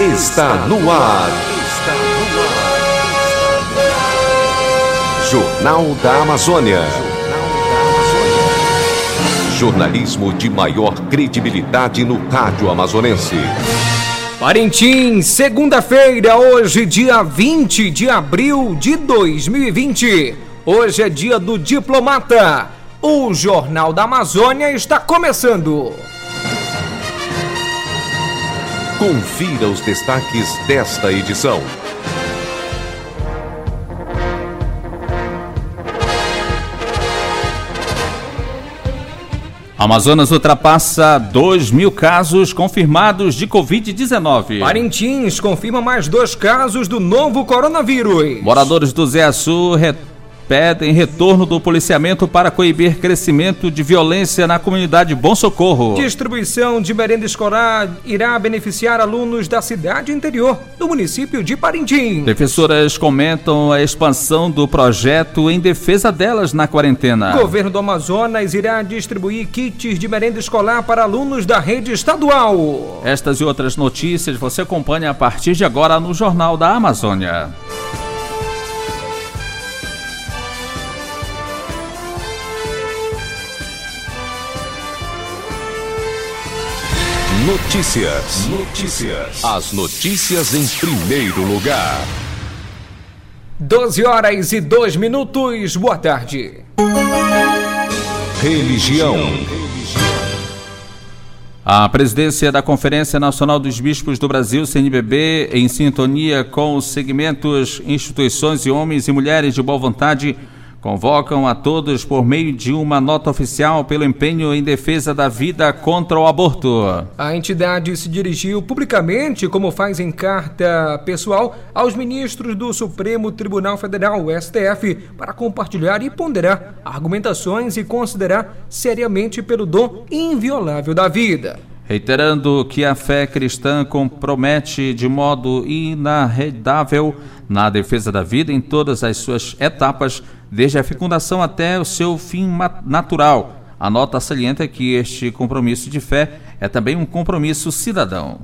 está no ar. Jornal da Amazônia. Jornalismo de maior credibilidade no rádio amazonense. Parintins, segunda-feira, hoje, dia 20 de abril de 2020. Hoje é dia do diplomata. O Jornal da Amazônia está começando. Confira os destaques desta edição. Amazonas ultrapassa 2 mil casos confirmados de Covid-19. Parintins confirma mais dois casos do novo coronavírus. Moradores do Zé Sul pedem retorno do policiamento para coibir crescimento de violência na comunidade Bom Socorro. Distribuição de merenda escolar irá beneficiar alunos da cidade interior do município de Parintins. Defensoras comentam a expansão do projeto em defesa delas na quarentena. Governo do Amazonas irá distribuir kits de merenda escolar para alunos da rede estadual. Estas e outras notícias você acompanha a partir de agora no Jornal da Amazônia. Notícias. Notícias. As notícias em primeiro lugar. 12 horas e 2 minutos. Boa tarde. Religião. A presidência da Conferência Nacional dos Bispos do Brasil, CNBB, em sintonia com os segmentos, instituições e homens e mulheres de boa vontade, convocam a todos por meio de uma nota oficial pelo empenho em defesa da vida contra o aborto. A entidade se dirigiu publicamente, como faz em carta pessoal, aos ministros do Supremo Tribunal Federal, STF, para compartilhar e ponderar argumentações e considerar seriamente pelo dom inviolável da vida. Reiterando que a fé cristã compromete de modo inarredável na defesa da vida em todas as suas etapas, desde a fecundação até o seu fim natural. A nota salienta que este compromisso de fé é também um compromisso cidadão.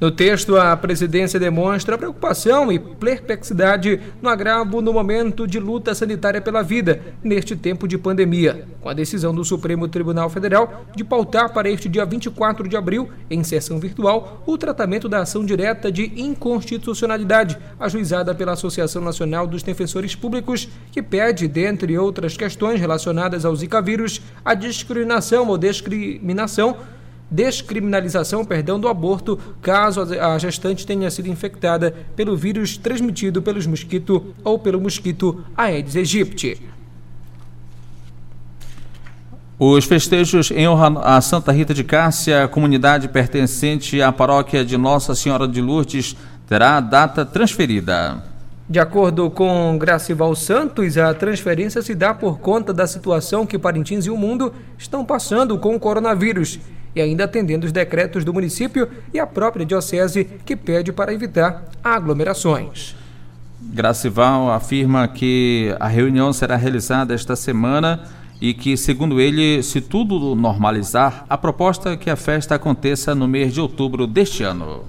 No texto, a presidência demonstra preocupação e perplexidade no agravo no momento de luta sanitária pela vida, neste tempo de pandemia, com a decisão do Supremo Tribunal Federal de pautar para este dia 24 de abril, em sessão virtual, o tratamento da ação direta de inconstitucionalidade, ajuizada pela Associação Nacional dos Defensores Públicos, que pede, dentre outras questões relacionadas ao Zika vírus, a discriminação ou discriminação descriminalização perdão, do aborto caso a gestante tenha sido infectada pelo vírus transmitido pelos mosquitos ou pelo mosquito Aedes aegypti. Os festejos em honra a Santa Rita de Cássia, comunidade pertencente à paróquia de Nossa Senhora de Lourdes, terá a data transferida. De acordo com Gracival Santos, a transferência se dá por conta da situação que Parintins e o mundo estão passando com o coronavírus e ainda atendendo os decretos do município e a própria diocese que pede para evitar aglomerações. Gracival afirma que a reunião será realizada esta semana e que, segundo ele, se tudo normalizar, a proposta é que a festa aconteça no mês de outubro deste ano.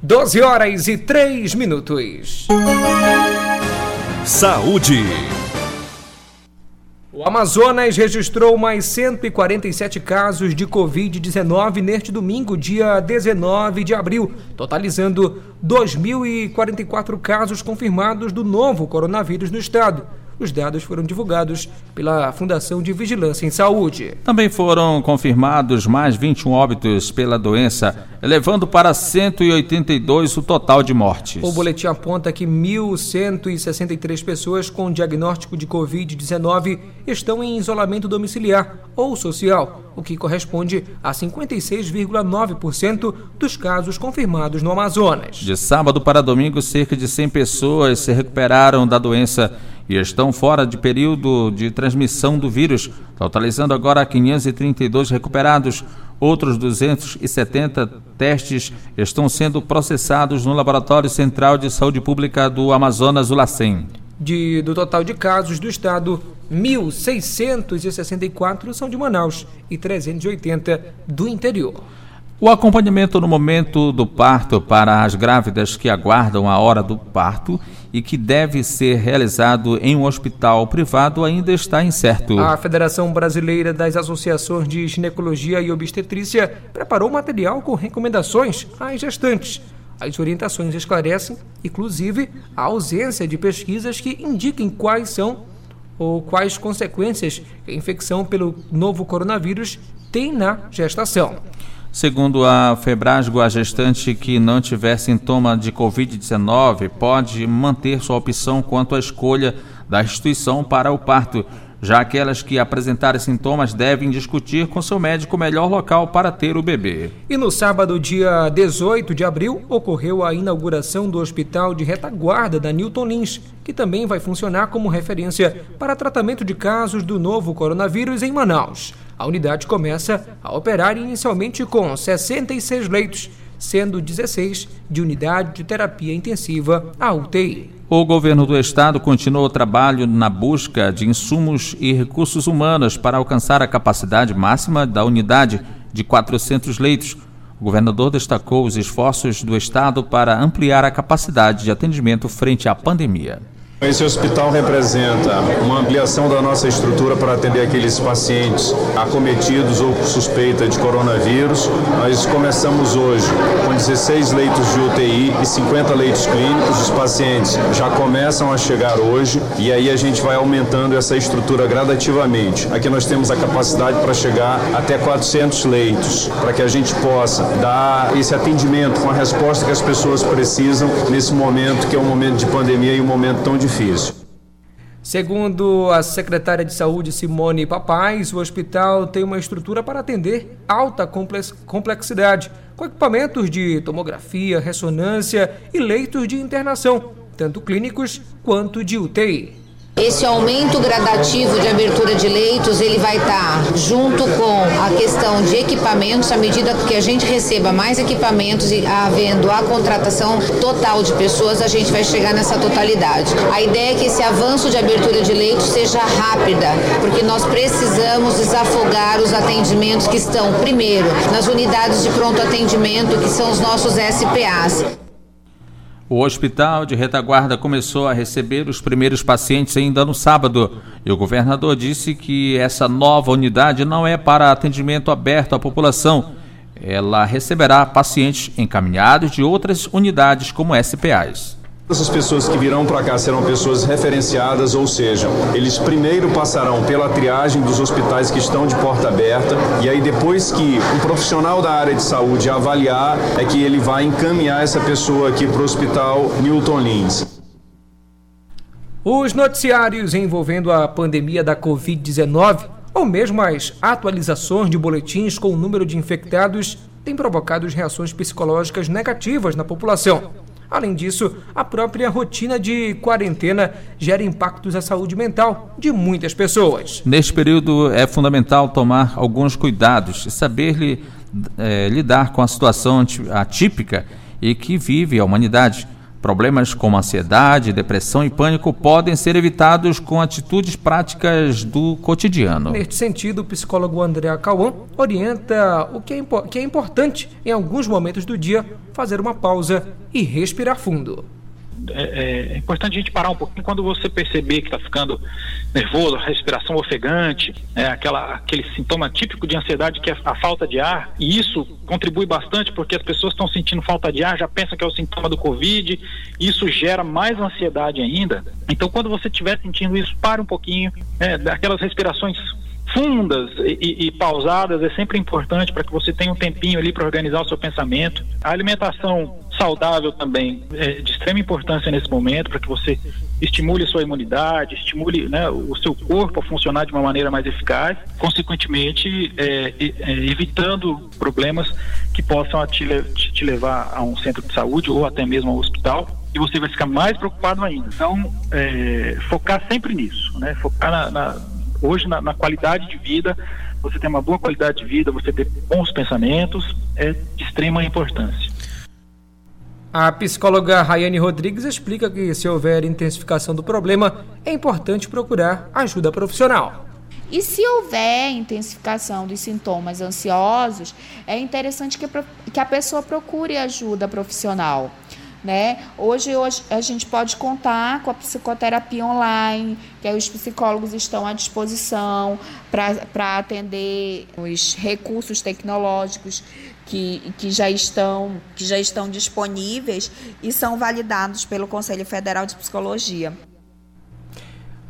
12 horas e 3 minutos. Saúde. O Amazonas registrou mais 147 casos de Covid-19 neste domingo, dia 19 de abril, totalizando 2.044 casos confirmados do novo coronavírus no estado. Os dados foram divulgados pela Fundação de Vigilância em Saúde. Também foram confirmados mais 21 óbitos pela doença, elevando para 182 o total de mortes. O boletim aponta que 1.163 pessoas com diagnóstico de Covid-19 estão em isolamento domiciliar ou social, o que corresponde a 56,9% dos casos confirmados no Amazonas. De sábado para domingo, cerca de 100 pessoas se recuperaram da doença e estão fora de período de transmissão do vírus, totalizando agora 532 recuperados. Outros 270 testes estão sendo processados no Laboratório Central de Saúde Pública do Amazonas, Ulacem. De, do total de casos do estado, 1.664 são de Manaus e 380 do interior. O acompanhamento no momento do parto para as grávidas que aguardam a hora do parto e que deve ser realizado em um hospital privado ainda está incerto. A Federação Brasileira das Associações de Ginecologia e Obstetrícia preparou material com recomendações às gestantes. As orientações esclarecem, inclusive, a ausência de pesquisas que indiquem quais são ou quais consequências a infecção pelo novo coronavírus tem na gestação. Segundo a Febrasgo, a gestante que não tiver sintoma de Covid-19 pode manter sua opção quanto à escolha da instituição para o parto. Já aquelas que apresentarem sintomas devem discutir com seu médico o melhor local para ter o bebê. E no sábado, dia 18 de abril, ocorreu a inauguração do Hospital de Retaguarda da Newton Lins, que também vai funcionar como referência para tratamento de casos do novo coronavírus em Manaus. A unidade começa a operar inicialmente com 66 leitos, sendo 16 de unidade de terapia intensiva, a UTI. O governo do estado continuou o trabalho na busca de insumos e recursos humanos para alcançar a capacidade máxima da unidade de 400 leitos. O governador destacou os esforços do estado para ampliar a capacidade de atendimento frente à pandemia. Esse hospital representa uma ampliação da nossa estrutura para atender aqueles pacientes acometidos ou suspeita de coronavírus. Nós começamos hoje com 16 leitos de UTI e 50 leitos clínicos. Os pacientes já começam a chegar hoje e aí a gente vai aumentando essa estrutura gradativamente. Aqui nós temos a capacidade para chegar até 400 leitos, para que a gente possa dar esse atendimento com a resposta que as pessoas precisam nesse momento que é um momento de pandemia e um momento tão difícil difícil. Segundo a secretária de Saúde Simone Papais, o hospital tem uma estrutura para atender alta complexidade, com equipamentos de tomografia, ressonância e leitos de internação, tanto clínicos quanto de UTI. Esse aumento gradativo de abertura de leitos, ele vai estar junto com a questão de equipamentos, à medida que a gente receba mais equipamentos e havendo a contratação total de pessoas, a gente vai chegar nessa totalidade. A ideia é que esse avanço de abertura de leitos seja rápida, porque nós precisamos desafogar os atendimentos que estão, primeiro, nas unidades de pronto atendimento, que são os nossos SPAs. O hospital de retaguarda começou a receber os primeiros pacientes ainda no sábado e o governador disse que essa nova unidade não é para atendimento aberto à população. Ela receberá pacientes encaminhados de outras unidades como SPAs. Essas pessoas que virão para cá serão pessoas referenciadas, ou seja, eles primeiro passarão pela triagem dos hospitais que estão de porta aberta e aí depois que um profissional da área de saúde avaliar, é que ele vai encaminhar essa pessoa aqui para o Hospital Newton Lins. Os noticiários envolvendo a pandemia da Covid-19 ou mesmo as atualizações de boletins com o número de infectados têm provocado reações psicológicas negativas na população. Além disso, a própria rotina de quarentena gera impactos à saúde mental de muitas pessoas. Neste período, é fundamental tomar alguns cuidados e saber é, lidar com a situação atípica e que vive a humanidade. Problemas como ansiedade, depressão e pânico podem ser evitados com atitudes práticas do cotidiano. Neste sentido, o psicólogo André Cauã orienta o que é, que é importante em alguns momentos do dia fazer uma pausa e respirar fundo. É, é, é, importante a gente parar um pouquinho quando você perceber que está ficando nervoso, respiração ofegante, é, aquela, aquele sintoma típico de ansiedade que é a falta de ar, e isso contribui bastante porque as pessoas estão sentindo falta de ar, já pensam que é o sintoma do Covid, isso gera mais ansiedade ainda. Então, quando você estiver sentindo isso, pare um pouquinho, é, aquelas respirações fundas e, e, pausadas é sempre importante para que você tenha um tempinho ali para organizar o seu pensamento. A alimentação saudável também é de extrema importância nesse momento para que você estimule sua imunidade, estimule né, o seu corpo a funcionar de uma maneira mais eficaz, consequentemente é, é, evitando problemas que possam te, te levar a um centro de saúde ou até mesmo ao hospital e você vai ficar mais preocupado ainda. Então, é, focar sempre nisso, né? Focar na, na hoje na, na, qualidade de vida, você ter uma boa qualidade de vida, você ter bons pensamentos, é de extrema importância. A psicóloga Rayane Rodrigues explica que, se houver intensificação do problema, é importante procurar ajuda profissional. E se houver intensificação dos sintomas ansiosos, é interessante que, que a pessoa procure ajuda profissional. Né? Hoje, hoje a gente pode contar com a psicoterapia online, que os psicólogos estão à disposição para atender os recursos tecnológicos que, que, já estão, que já estão disponíveis e são validados pelo Conselho Federal de Psicologia.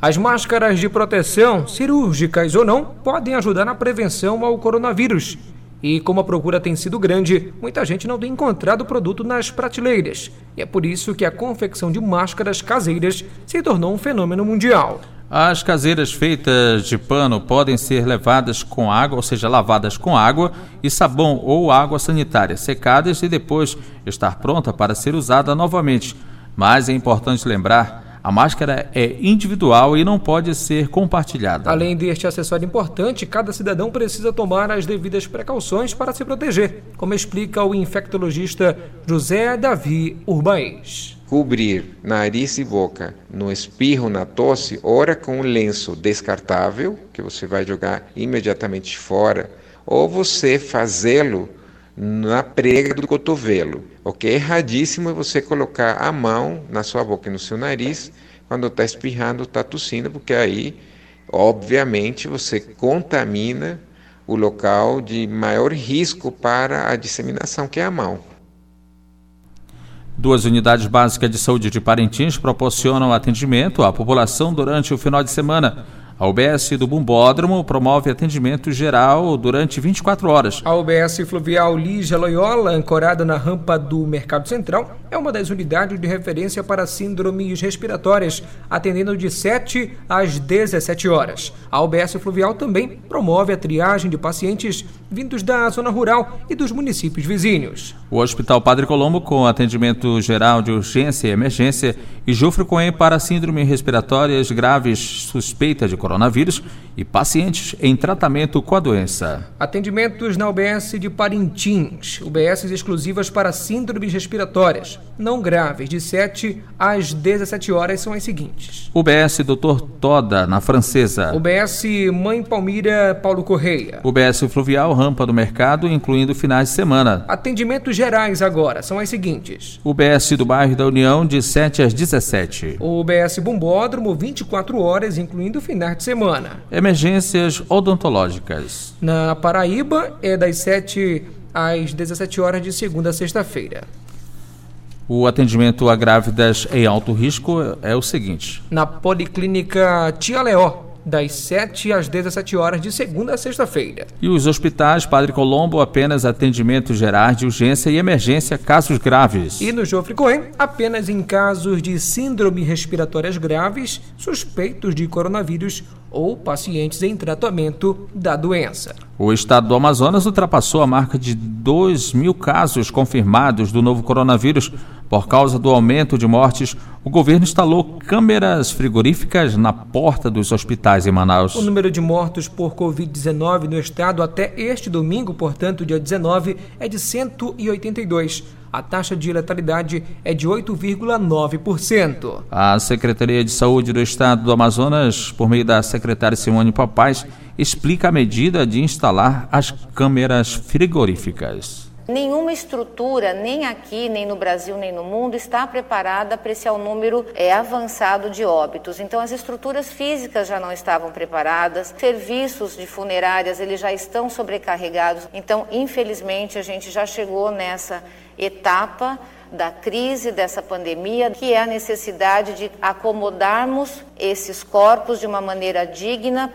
As máscaras de proteção, cirúrgicas ou não, podem ajudar na prevenção ao coronavírus. E como a procura tem sido grande, muita gente não tem encontrado o produto nas prateleiras. E é por isso que a confecção de máscaras caseiras se tornou um fenômeno mundial. As caseiras feitas de pano podem ser levadas com água, ou seja, lavadas com água e sabão ou água sanitária, secadas e depois estar pronta para ser usada novamente. Mas é importante lembrar a máscara é individual e não pode ser compartilhada. Além deste acessório importante, cada cidadão precisa tomar as devidas precauções para se proteger, como explica o infectologista José Davi Urbães. Cobrir nariz e boca no espirro, na tosse, ora com um lenço descartável, que você vai jogar imediatamente fora, ou você fazê-lo na prega do cotovelo. O que é erradíssimo é você colocar a mão na sua boca e no seu nariz quando está espirrando, está tossindo, porque aí, obviamente, você contamina o local de maior risco para a disseminação, que é a mão. Duas unidades básicas de saúde de Parintins proporcionam atendimento à população durante o final de semana. A UBS do Bumbódromo promove atendimento geral durante 24 horas. A UBS Fluvial Lígia Loyola, ancorada na rampa do Mercado Central, é uma das unidades de referência para síndromes respiratórias, atendendo de 7 às 17 horas. A UBS Fluvial também promove a triagem de pacientes vindos da zona rural e dos municípios vizinhos. O Hospital Padre Colombo, com atendimento geral de urgência e emergência, e Jufre Coen para síndromes respiratórias graves suspeita de coronavírus e pacientes em tratamento com a doença. Atendimentos na UBS de Parintins, UBS exclusivas para síndromes respiratórias, não graves, de 7 às 17 horas são as seguintes. UBS Dr. Toda, na Francesa. UBS Mãe Palmira Paulo Correia. UBS Fluvial Rampa do Mercado, incluindo finais de semana. Atendimentos gerais agora são as seguintes. UBS do bairro da União, de 7 às 17. O UBS Bumbódromo, 24 horas, incluindo finais de semana. Emergências odontológicas. Na Paraíba, é das 7 às 17 horas de segunda a sexta-feira. O atendimento a grávidas em alto risco é o seguinte: na Policlínica Tia Leó, das 7 às 17 horas de segunda a sexta-feira. E os hospitais Padre Colombo apenas atendimentos gerais de urgência e emergência casos graves. E no Jofre Cohen, apenas em casos de síndrome respiratórias graves, suspeitos de coronavírus ou pacientes em tratamento da doença. O estado do Amazonas ultrapassou a marca de 2 mil casos confirmados do novo coronavírus. Por causa do aumento de mortes, o governo instalou câmeras frigoríficas na porta dos hospitais em Manaus. O número de mortos por Covid-19 no estado até este domingo, portanto, dia 19, é de 182 a taxa de letalidade é de 8,9%. A Secretaria de Saúde do Estado do Amazonas, por meio da secretária Simone Papaz, explica a medida de instalar as câmeras frigoríficas. Nenhuma estrutura, nem aqui, nem no Brasil, nem no mundo, está preparada para esse número é, avançado de óbitos. Então, as estruturas físicas já não estavam preparadas, serviços de funerárias eles já estão sobrecarregados. Então, infelizmente, a gente já chegou nessa etapa da crise dessa pandemia, que é a necessidade de acomodarmos esses corpos de uma maneira digna.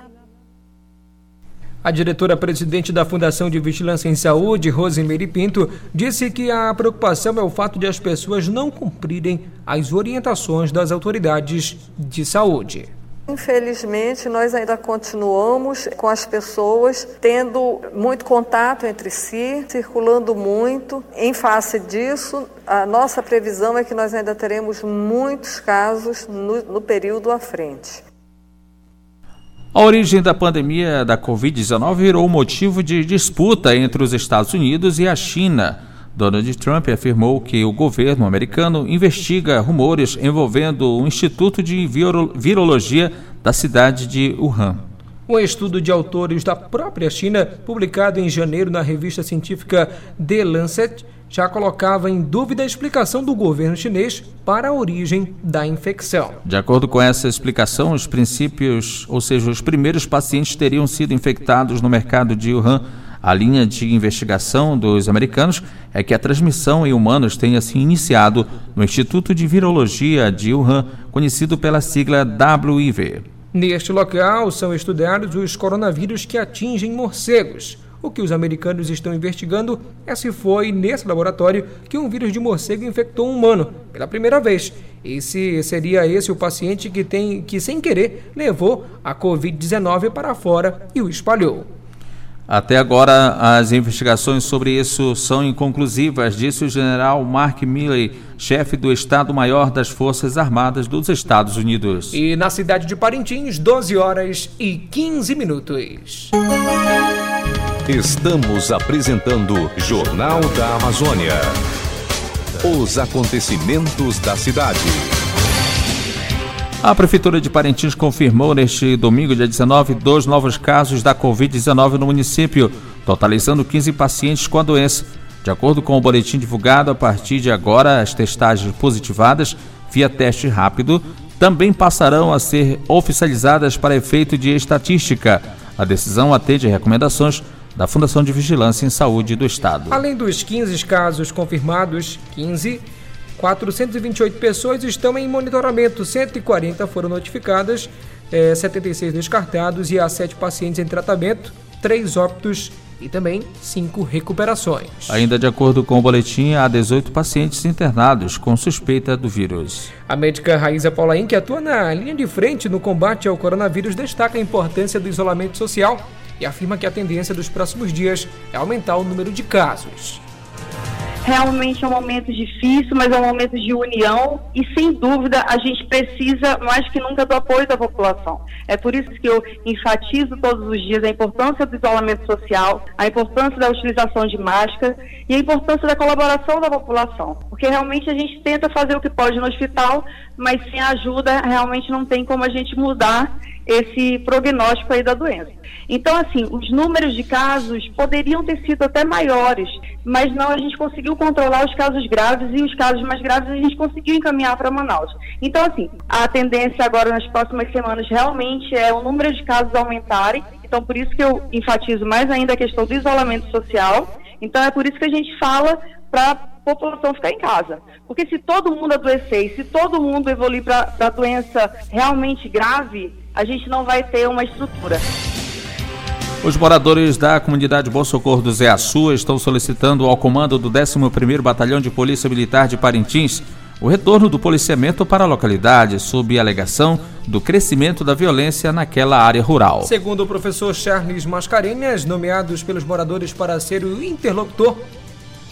A diretora-presidente da Fundação de Vigilância em Saúde, Rosemary Pinto, disse que a preocupação é o fato de as pessoas não cumprirem as orientações das autoridades de saúde. Infelizmente, nós ainda continuamos com as pessoas tendo muito contato entre si, circulando muito. Em face disso, a nossa previsão é que nós ainda teremos muitos casos no, no período à frente. A origem da pandemia da Covid-19 virou motivo de disputa entre os Estados Unidos e a China. Donald Trump afirmou que o governo americano investiga rumores envolvendo o Instituto de Virologia da cidade de Wuhan. Um estudo de autores da própria China, publicado em janeiro na revista científica The Lancet, já colocava em dúvida a explicação do governo chinês para a origem da infecção. De acordo com essa explicação, os princípios, ou seja, os primeiros pacientes teriam sido infectados no mercado de Wuhan. A linha de investigação dos americanos é que a transmissão em humanos tenha se iniciado no Instituto de Virologia de Wuhan, conhecido pela sigla WIV. Neste local são estudados os coronavírus que atingem morcegos. O que os americanos estão investigando é se foi nesse laboratório que um vírus de morcego infectou um humano pela primeira vez. E se seria esse o paciente que tem que sem querer levou a COVID-19 para fora e o espalhou. Até agora, as investigações sobre isso são inconclusivas, disse o general Mark Milley, chefe do Estado-Maior das Forças Armadas dos Estados Unidos. E na cidade de Parintins, 12 horas e 15 minutos. Estamos apresentando Jornal da Amazônia. Os acontecimentos da cidade. A Prefeitura de Parintins confirmou neste domingo, dia 19, dois novos casos da Covid-19 no município, totalizando 15 pacientes com a doença. De acordo com o boletim divulgado, a partir de agora, as testagens positivadas via teste rápido também passarão a ser oficializadas para efeito de estatística. A decisão atende recomendações da Fundação de Vigilância em Saúde do Estado. Além dos 15 casos confirmados, 15 428 pessoas estão em monitoramento, 140 foram notificadas, é, 76 descartados e há 7 pacientes em tratamento, 3 óbitos e também 5 recuperações. Ainda de acordo com o boletim, há 18 pacientes internados com suspeita do vírus. A médica Raíza Paulain, que atua na linha de frente no combate ao coronavírus, destaca a importância do isolamento social e afirma que a tendência dos próximos dias é aumentar o número de casos. Realmente é um momento difícil, mas é um momento de união e, sem dúvida, a gente precisa mais que nunca do apoio da população. É por isso que eu enfatizo todos os dias a importância do isolamento social, a importância da utilização de máscara e a importância da colaboração da população. Porque realmente a gente tenta fazer o que pode no hospital, mas sem ajuda realmente não tem como a gente mudar esse prognóstico aí da doença. Então, assim, os números de casos poderiam ter sido até maiores, mas não, a gente conseguiu controlar os casos graves e os casos mais graves a gente conseguiu encaminhar para Manaus. Então, assim, a tendência agora nas próximas semanas realmente é o número de casos aumentarem, então por isso que eu enfatizo mais ainda a questão do isolamento social. Então, é por isso que a gente fala para população ficar em casa. Porque se todo mundo adoecer se todo mundo evoluir para a doença realmente grave, a gente não vai ter uma estrutura. Os moradores da comunidade Bom Socorro do Zé Açu estão solicitando ao comando do 11º Batalhão de Polícia Militar de Parintins o retorno do policiamento para a localidade, sob a alegação do crescimento da violência naquela área rural. Segundo o professor Charles Mascarenhas, nomeados pelos moradores para ser o interlocutor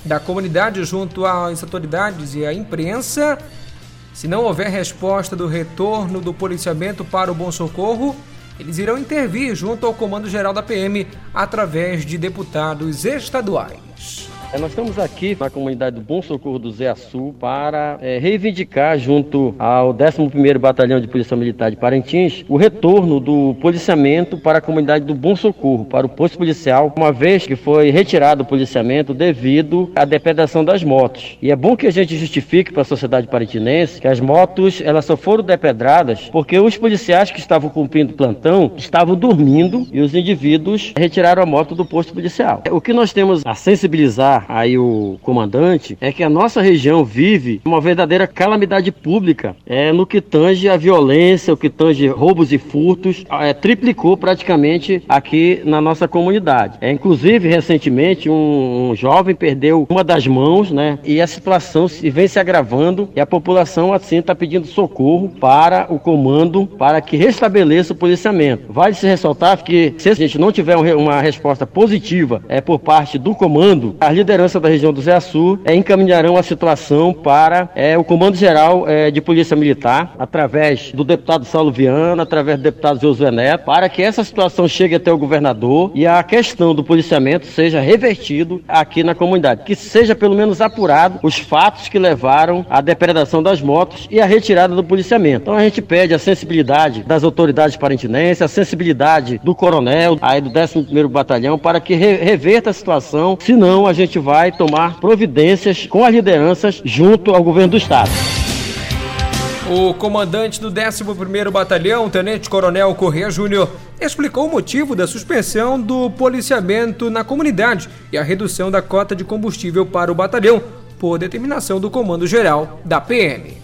da comunidade junto às autoridades e à imprensa, se não houver resposta do retorno do policiamento para o Bom Socorro, eles irão intervir junto ao Comando Geral da PM através de deputados estaduais. É, nós estamos aqui na comunidade do Bom Socorro do Zé Açu para é, reivindicar, junto ao 11º Batalhão de Polícia Militar de Parintins, o retorno do policiamento para a comunidade do Bom Socorro, para o posto policial, uma vez que foi retirado o policiamento devido à depredação das motos. E é bom que a gente justifique para a sociedade parintinense que as motos elas só foram depredadas porque os policiais que estavam cumprindo plantão estavam dormindo e os indivíduos retiraram a moto do posto policial. O que nós temos a sensibilizar aí o comandante é que a nossa região vive uma verdadeira calamidade pública é, no que tange a violência, o que tange roubos e furtos, é, triplicou praticamente aqui na nossa comunidade. É, inclusive, recentemente, um, um jovem perdeu uma das mãos, né? E a situação se, vem se agravando e a população assim está pedindo socorro para o comando para que restabeleça o policiamento. Vale se ressaltar que se a gente não tiver uma resposta positiva é, por parte do comando, as lideranças liderança da região do Zé Sul é, encaminharão a situação para é, o Comando Geral é, de Polícia Militar, através do deputado Saulo Viana, através do deputado Josué Neto, para que essa situação chegue até o governador e a questão do policiamento seja revertido aqui na comunidade, que seja pelo menos apurado os fatos que levaram à depredação das motos e a retirada do policiamento. Então a gente pede a sensibilidade das autoridades parentinenses, a sensibilidade do coronel, aí do 11º Batalhão, para que reverta a situação, senão a gente vai tomar providências com as lideranças junto ao governo do estado. O comandante do 11º Batalhão, Tenente Coronel Corrêa Júnior, explicou o motivo da suspensão do policiamento na comunidade e a redução da cota de combustível para o batalhão, por determinação do Comando Geral da PM.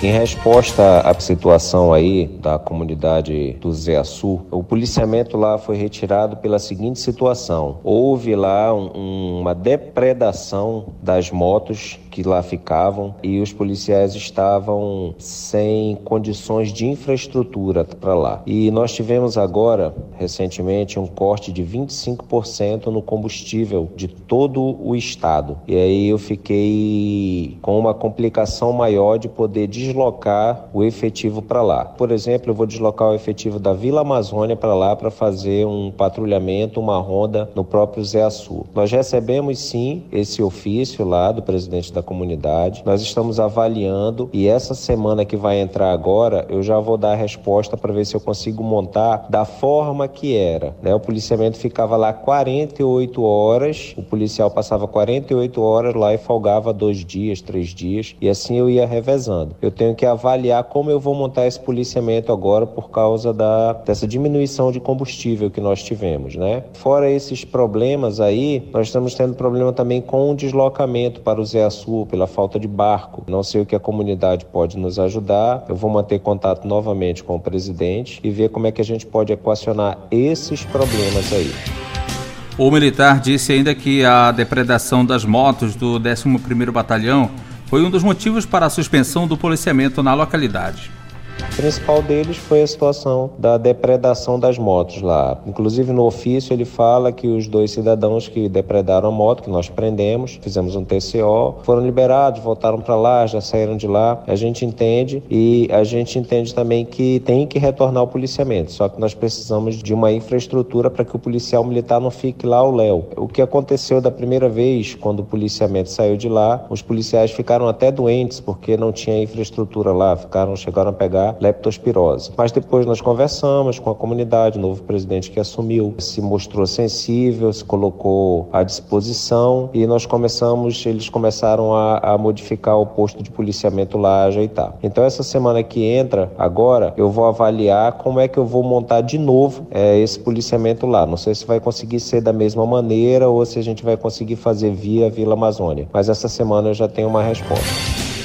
Em resposta à situação aí da comunidade do Zé Sul, o policiamento lá foi retirado pela seguinte situação: houve lá um, uma depredação das motos que lá ficavam e os policiais estavam sem condições de infraestrutura para lá. E nós tivemos agora, recentemente, um corte de 25% no combustível de todo o estado. E aí eu fiquei com uma complicação maior de poder deslocar o efetivo para lá. Por exemplo, eu vou deslocar o efetivo da Vila Amazônia para lá para fazer um patrulhamento, uma ronda no próprio Zé Açu. Nós recebemos sim esse ofício lá do presidente da comunidade. Nós estamos avaliando e essa semana que vai entrar agora, eu já vou dar a resposta para ver se eu consigo montar da forma que era. Né? O policiamento ficava lá 48 horas, o policial passava 48 horas lá e folgava dois dias, três dias, e assim eu ia revezando. Eu tenho que avaliar como eu vou montar esse policiamento agora por causa da, dessa diminuição de combustível que nós tivemos, né? Fora esses problemas aí, nós estamos tendo problema também com o deslocamento para o Zé Sul pela falta de barco. Não sei o que a comunidade pode nos ajudar. Eu vou manter contato novamente com o presidente e ver como é que a gente pode equacionar esses problemas aí. O militar disse ainda que a depredação das motos do 11º Batalhão foi um dos motivos para a suspensão do policiamento na localidade. O principal deles foi a situação da depredação das motos lá. Inclusive no ofício ele fala que os dois cidadãos que depredaram a moto, que nós prendemos, fizemos um TCO, foram liberados, voltaram para lá, já saíram de lá. A gente entende e a gente entende também que tem que retornar ao policiamento. Só que nós precisamos de uma infraestrutura para que o policial militar não fique lá ao léu. O que aconteceu da primeira vez, quando o policiamento saiu de lá, os policiais ficaram até doentes porque não tinha infraestrutura lá, ficaram chegaram a pegar leptospirose. Mas depois nós conversamos com a comunidade, o novo presidente que assumiu se mostrou sensível, se colocou à disposição e nós começamos, eles começaram a, a modificar o posto de policiamento lá, ajeitar. Então essa semana que entra, agora, eu vou avaliar como é que eu vou montar de novo é, esse policiamento lá. Não sei se vai conseguir ser da mesma maneira ou se a gente vai conseguir fazer via Vila Amazônia. Mas essa semana eu já tenho uma resposta.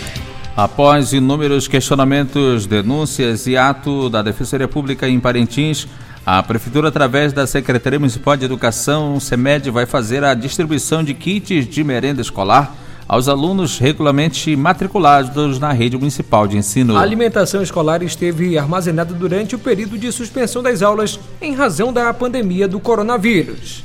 Após inúmeros questionamentos, denúncias e ato da Defensoria Pública em Parintins, a Prefeitura, através da Secretaria Municipal de Educação, SEMED, vai fazer a distribuição de kits de merenda escolar aos alunos regularmente matriculados na rede municipal de ensino. A alimentação escolar esteve armazenada durante o período de suspensão das aulas em razão da pandemia do coronavírus.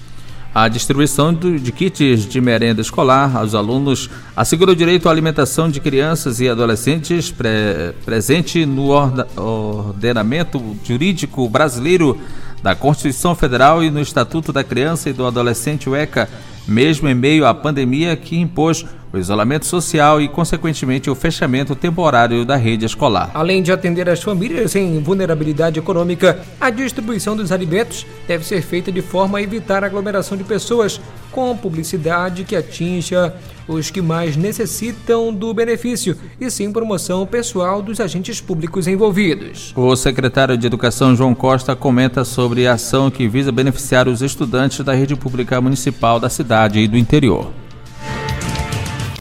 A distribuição de kits de merenda escolar aos alunos assegura o direito à alimentação de crianças e adolescentes pre presente no ordenamento jurídico brasileiro da Constituição Federal e no Estatuto da Criança e do Adolescente UECA, mesmo em meio à pandemia que impôs o isolamento social e, consequentemente, o fechamento temporário da rede escolar. Além de atender as famílias em vulnerabilidade econômica, a distribuição dos alimentos deve ser feita de forma a evitar a aglomeração de pessoas, com publicidade que atinja os que mais necessitam do benefício e sim promoção pessoal dos agentes públicos envolvidos. O secretário de Educação, João Costa, comenta sobre a ação que visa beneficiar os estudantes da rede pública municipal da cidade e do interior.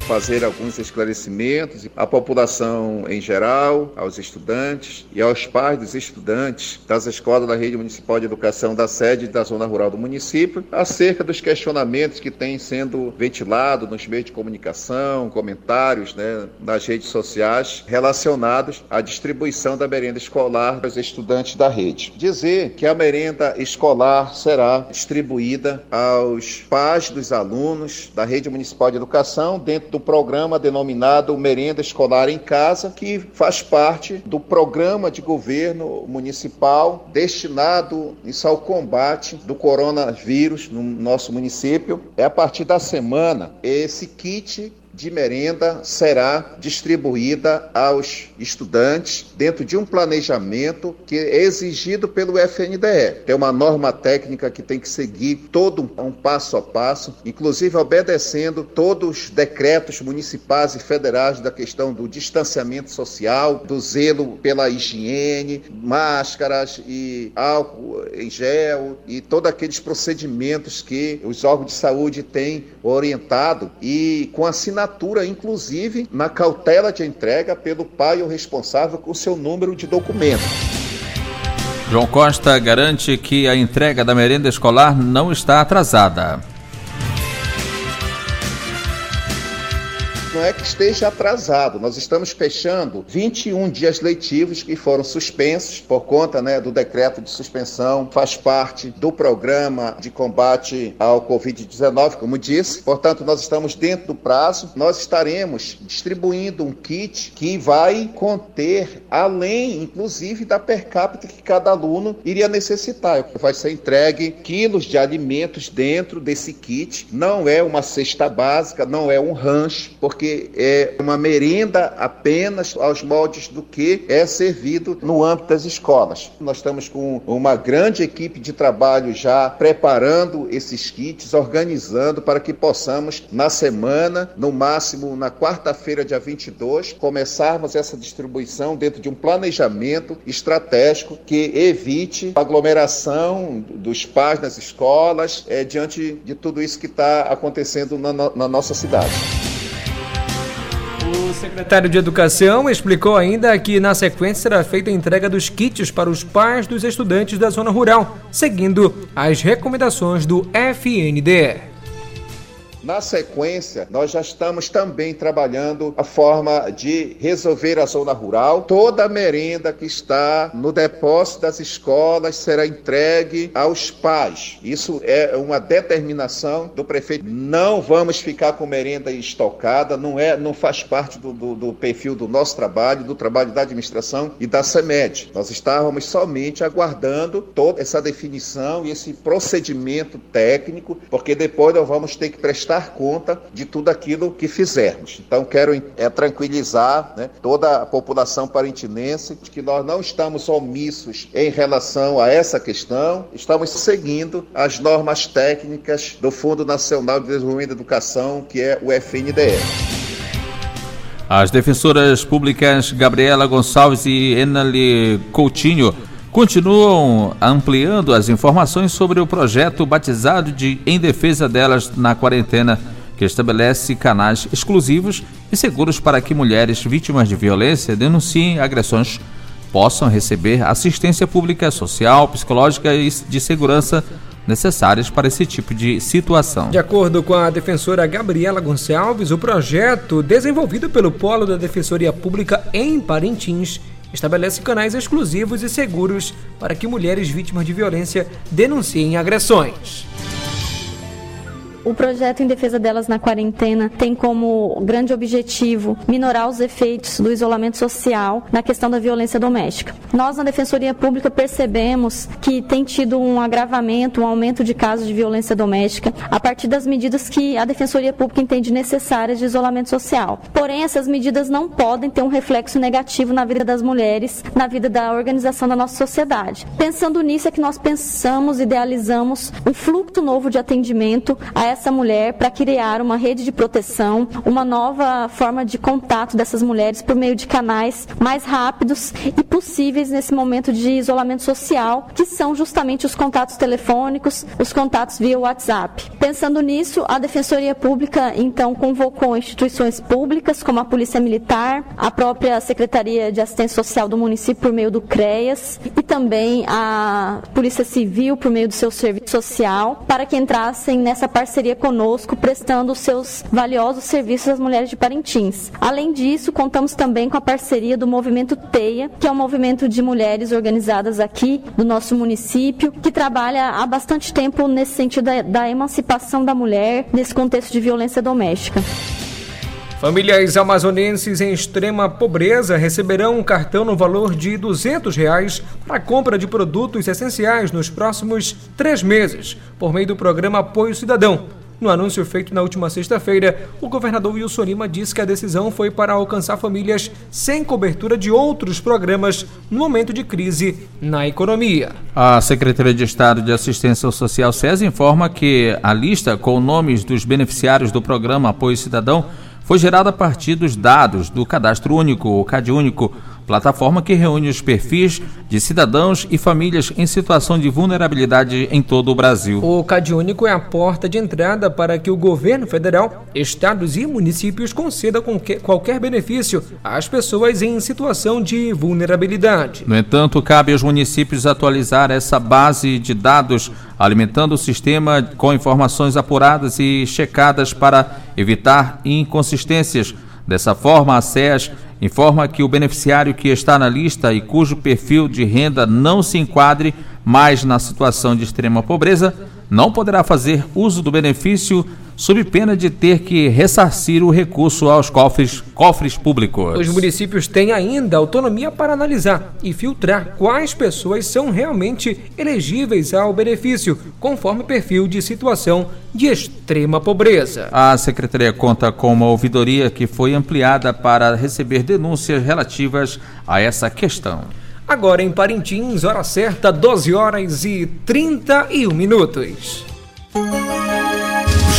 Fazer alguns esclarecimentos à população em geral, aos estudantes e aos pais dos estudantes das escolas da Rede Municipal de Educação da sede da Zona Rural do município, acerca dos questionamentos que têm sendo ventilados nos meios de comunicação, comentários né, nas redes sociais relacionados à distribuição da merenda escolar para os estudantes da rede. Dizer que a merenda escolar será distribuída aos pais dos alunos da Rede Municipal de Educação dentro do programa denominado Merenda Escolar em Casa, que faz parte do programa de governo municipal destinado isso ao combate do coronavírus no nosso município. É a partir da semana esse kit de merenda será distribuída aos estudantes dentro de um planejamento que é exigido pelo FNDE. Tem uma norma técnica que tem que seguir todo um passo a passo, inclusive obedecendo todos os decretos municipais e federais da questão do distanciamento social, do zelo pela higiene, máscaras e álcool em gel e todos aqueles procedimentos que os órgãos de saúde têm orientado e com assinatura assinatura, inclusive, na cautela de entrega pelo pai ou responsável com seu número de documento. João Costa garante que a entrega da merenda escolar não está atrasada. Não é que esteja atrasado. Nós estamos fechando 21 dias letivos que foram suspensos por conta né, do decreto de suspensão, faz parte do programa de combate ao Covid-19, como disse. Portanto, nós estamos dentro do prazo. Nós estaremos distribuindo um kit que vai conter, além, inclusive, da per capita que cada aluno iria necessitar. Vai ser entregue quilos de alimentos dentro desse kit. Não é uma cesta básica, não é um rancho, porque porque é uma merenda apenas aos moldes do que é servido no âmbito das escolas. Nós estamos com uma grande equipe de trabalho já preparando esses kits, organizando para que possamos, na semana, no máximo na quarta-feira, dia 22, começarmos essa distribuição dentro de um planejamento estratégico que evite aglomeração dos pais nas escolas, é, diante de tudo isso que está acontecendo na, na nossa cidade. O secretário de Educação explicou ainda que na sequência será feita a entrega dos kits para os pais dos estudantes da zona rural, seguindo as recomendações do FNDE. Na sequência, nós já estamos também trabalhando a forma de resolver a zona rural. Toda a merenda que está no depósito das escolas será entregue aos pais. Isso é uma determinação do prefeito. Não vamos ficar com merenda estocada, não é, não faz parte do, do, do perfil do nosso trabalho, do trabalho da administração e da CEMED. Nós estávamos somente aguardando toda essa definição e esse procedimento técnico, porque depois nós vamos ter que prestar dar conta de tudo aquilo que fizermos. Então, quero é, tranquilizar né, toda a população parintinense de que nós não estamos omissos em relação a essa questão, estamos seguindo as normas técnicas do Fundo Nacional de Desenvolvimento da Educação, que é o FNDE. As defensoras públicas Gabriela Gonçalves e Enali Coutinho continuam ampliando as informações sobre o projeto batizado de Em Defesa Delas na Quarentena, que estabelece canais exclusivos e seguros para que mulheres vítimas de violência denunciem agressões possam receber assistência pública, social, psicológica e de segurança necessárias para esse tipo de situação. De acordo com a defensora Gabriela Gonçalves, o projeto desenvolvido pelo Polo da Defensoria Pública em Parintins estabelece canais exclusivos e seguros para que mulheres vítimas de violência denunciem agressões. O projeto em defesa delas na quarentena tem como grande objetivo minorar os efeitos do isolamento social na questão da violência doméstica. Nós, na Defensoria Pública, percebemos que tem tido um agravamento, um aumento de casos de violência doméstica a partir das medidas que a Defensoria Pública entende necessárias de isolamento social. Porém, essas medidas não podem ter um reflexo negativo na vida das mulheres, na vida da organização da nossa sociedade. Pensando nisso é que nós pensamos, idealizamos um fluxo novo de atendimento a essa mulher para criar uma rede de proteção, uma nova forma de contato dessas mulheres por meio de canais mais rápidos e possíveis nesse momento de isolamento social, que são justamente os contatos telefônicos, os contatos via WhatsApp. Pensando nisso, a Defensoria Pública então convocou instituições públicas como a Polícia Militar, a própria Secretaria de Assistência Social do município por meio do CREAS e também a Polícia Civil por meio do seu serviço social para que entrassem nessa parceria conosco, prestando os seus valiosos serviços às mulheres de Parintins. Além disso, contamos também com a parceria do movimento TEIA, que é um movimento de mulheres organizadas aqui do nosso município, que trabalha há bastante tempo nesse sentido da, da emancipação da mulher nesse contexto de violência doméstica. Famílias amazonenses em extrema pobreza receberão um cartão no valor de 200 reais para compra de produtos essenciais nos próximos três meses, por meio do programa Apoio Cidadão. No anúncio feito na última sexta-feira, o governador Wilson Lima disse que a decisão foi para alcançar famílias sem cobertura de outros programas no momento de crise na economia. A Secretaria de Estado de Assistência Social SES informa que a lista com nomes dos beneficiários do programa Apoio Cidadão foi gerada a partir dos dados do Cadastro Único, o CAD Único, plataforma que reúne os perfis de cidadãos e famílias em situação de vulnerabilidade em todo o Brasil. O CAD Único é a porta de entrada para que o governo federal, estados e municípios concedam qualquer benefício às pessoas em situação de vulnerabilidade. No entanto, cabe aos municípios atualizar essa base de dados, alimentando o sistema com informações apuradas e checadas para evitar inconsistências. Dessa forma, a SES informa que o beneficiário que está na lista e cujo perfil de renda não se enquadre mais na situação de extrema pobreza não poderá fazer uso do benefício sob pena de ter que ressarcir o recurso aos cofres, cofres públicos. Os municípios têm ainda autonomia para analisar e filtrar quais pessoas são realmente elegíveis ao benefício, conforme perfil de situação de extrema pobreza. A secretaria conta com uma ouvidoria que foi ampliada para receber denúncias relativas a essa questão. Agora em Parintins, hora certa, 12 horas e 31 minutos.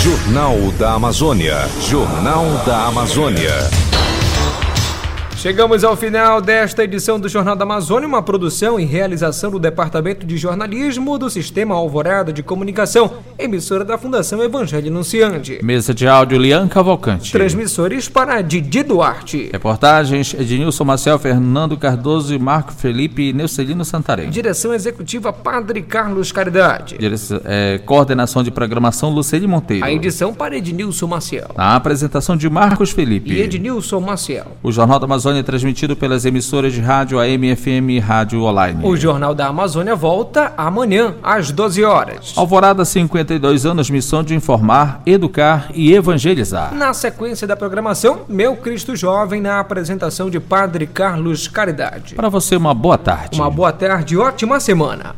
Jornal da Amazônia. Jornal da Amazônia. Chegamos ao final desta edição do Jornal da Amazônia, uma produção e realização do Departamento de Jornalismo do Sistema Alvorada de Comunicação, emissora da Fundação Evangelho Anunciante. Mesa de áudio Lian Cavalcante. Transmissores para Didi Duarte. Reportagens Ednilson Marcel, Fernando Cardoso e Marco Felipe Neucelino Santarém. Direção Executiva Padre Carlos Caridade. Direção, é, coordenação de Programação Luceli Monteiro. A edição para Ednilson Maciel. A apresentação de Marcos Felipe. E Ednilson Maciel. O Jornal da Amazônia Amazônia, transmitido pelas emissoras de rádio AM, FM e Rádio Online. O Jornal da Amazônia volta amanhã, às 12 horas. Alvorada, 52 anos, missão de informar, educar e evangelizar. Na sequência da programação, Meu Cristo Jovem, na apresentação de Padre Carlos Caridade. Para você, uma boa tarde. Uma boa tarde e ótima semana.